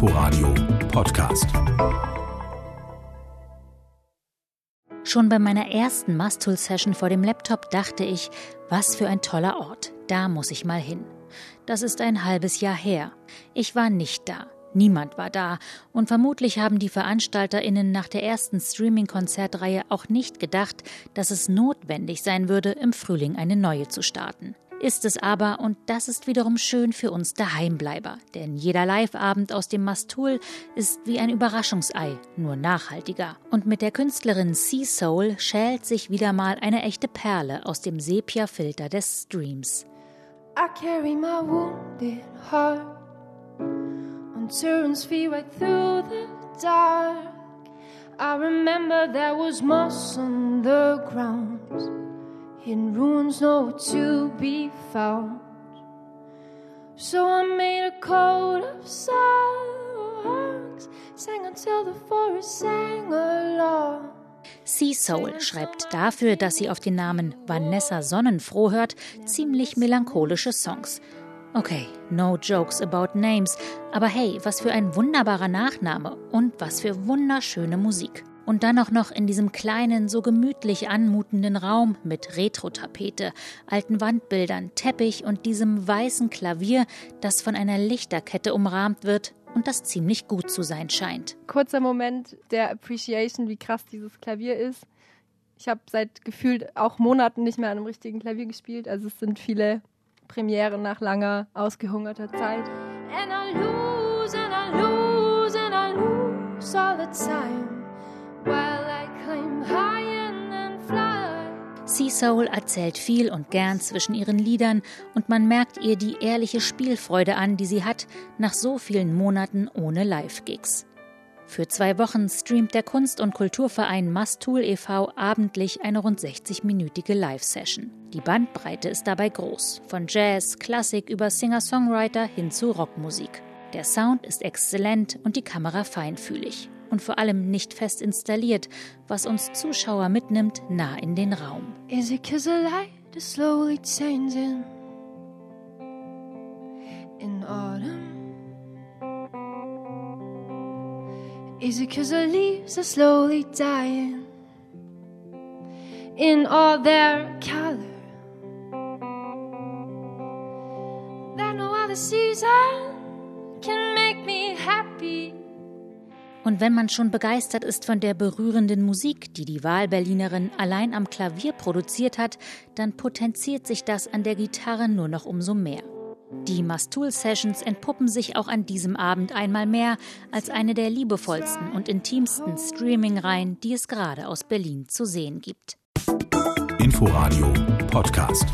Inforadio Podcast. Schon bei meiner ersten Mastul-Session vor dem Laptop dachte ich, was für ein toller Ort. Da muss ich mal hin. Das ist ein halbes Jahr her. Ich war nicht da. Niemand war da und vermutlich haben die Veranstalterinnen nach der ersten Streaming-Konzertreihe auch nicht gedacht, dass es notwendig sein würde, im Frühling eine neue zu starten. Ist es aber, und das ist wiederum schön für uns Daheimbleiber, denn jeder Live-Abend aus dem Mastul ist wie ein Überraschungsei, nur nachhaltiger. Und mit der Künstlerin Sea Soul schält sich wieder mal eine echte Perle aus dem Sepia-Filter des Streams. I carry my wounded heart on turns feet right through the dark. I remember there was moss on the ground. In ruins nowhere to be found. So I made a coat of songs, sang until the forest sang along. Sea Soul schreibt dafür, dass sie auf den Namen Vanessa Sonnenfroh hört, ziemlich melancholische Songs. Okay, no jokes about names, aber hey, was für ein wunderbarer Nachname und was für wunderschöne Musik. Und dann auch noch in diesem kleinen, so gemütlich anmutenden Raum mit Retro-Tapete, alten Wandbildern, Teppich und diesem weißen Klavier, das von einer Lichterkette umrahmt wird und das ziemlich gut zu sein scheint. Kurzer Moment der Appreciation, wie krass dieses Klavier ist. Ich habe seit gefühlt auch Monaten nicht mehr an einem richtigen Klavier gespielt. Also es sind viele Premieren nach langer, ausgehungerter Zeit. And I lose and I lose and I lose all the time. Sea Soul erzählt viel und gern zwischen ihren Liedern und man merkt ihr die ehrliche Spielfreude an, die sie hat nach so vielen Monaten ohne Live-Gigs. Für zwei Wochen streamt der Kunst- und Kulturverein Mastul e.V. abendlich eine rund 60-minütige Live-Session. Die Bandbreite ist dabei groß, von Jazz, Klassik über Singer-Songwriter hin zu Rockmusik. Der Sound ist exzellent und die Kamera feinfühlig und vor allem nicht fest installiert, was uns Zuschauer mitnimmt nah in den Raum. Is it cause the light is slowly changing in autumn? Is it cause the leaves are slowly dying in all their color? That no other season can make me happy und wenn man schon begeistert ist von der berührenden Musik, die die Wahlberlinerin allein am Klavier produziert hat, dann potenziert sich das an der Gitarre nur noch umso mehr. Die Mastul Sessions entpuppen sich auch an diesem Abend einmal mehr als eine der liebevollsten und intimsten Streaming-Reihen, die es gerade aus Berlin zu sehen gibt. Inforadio Podcast.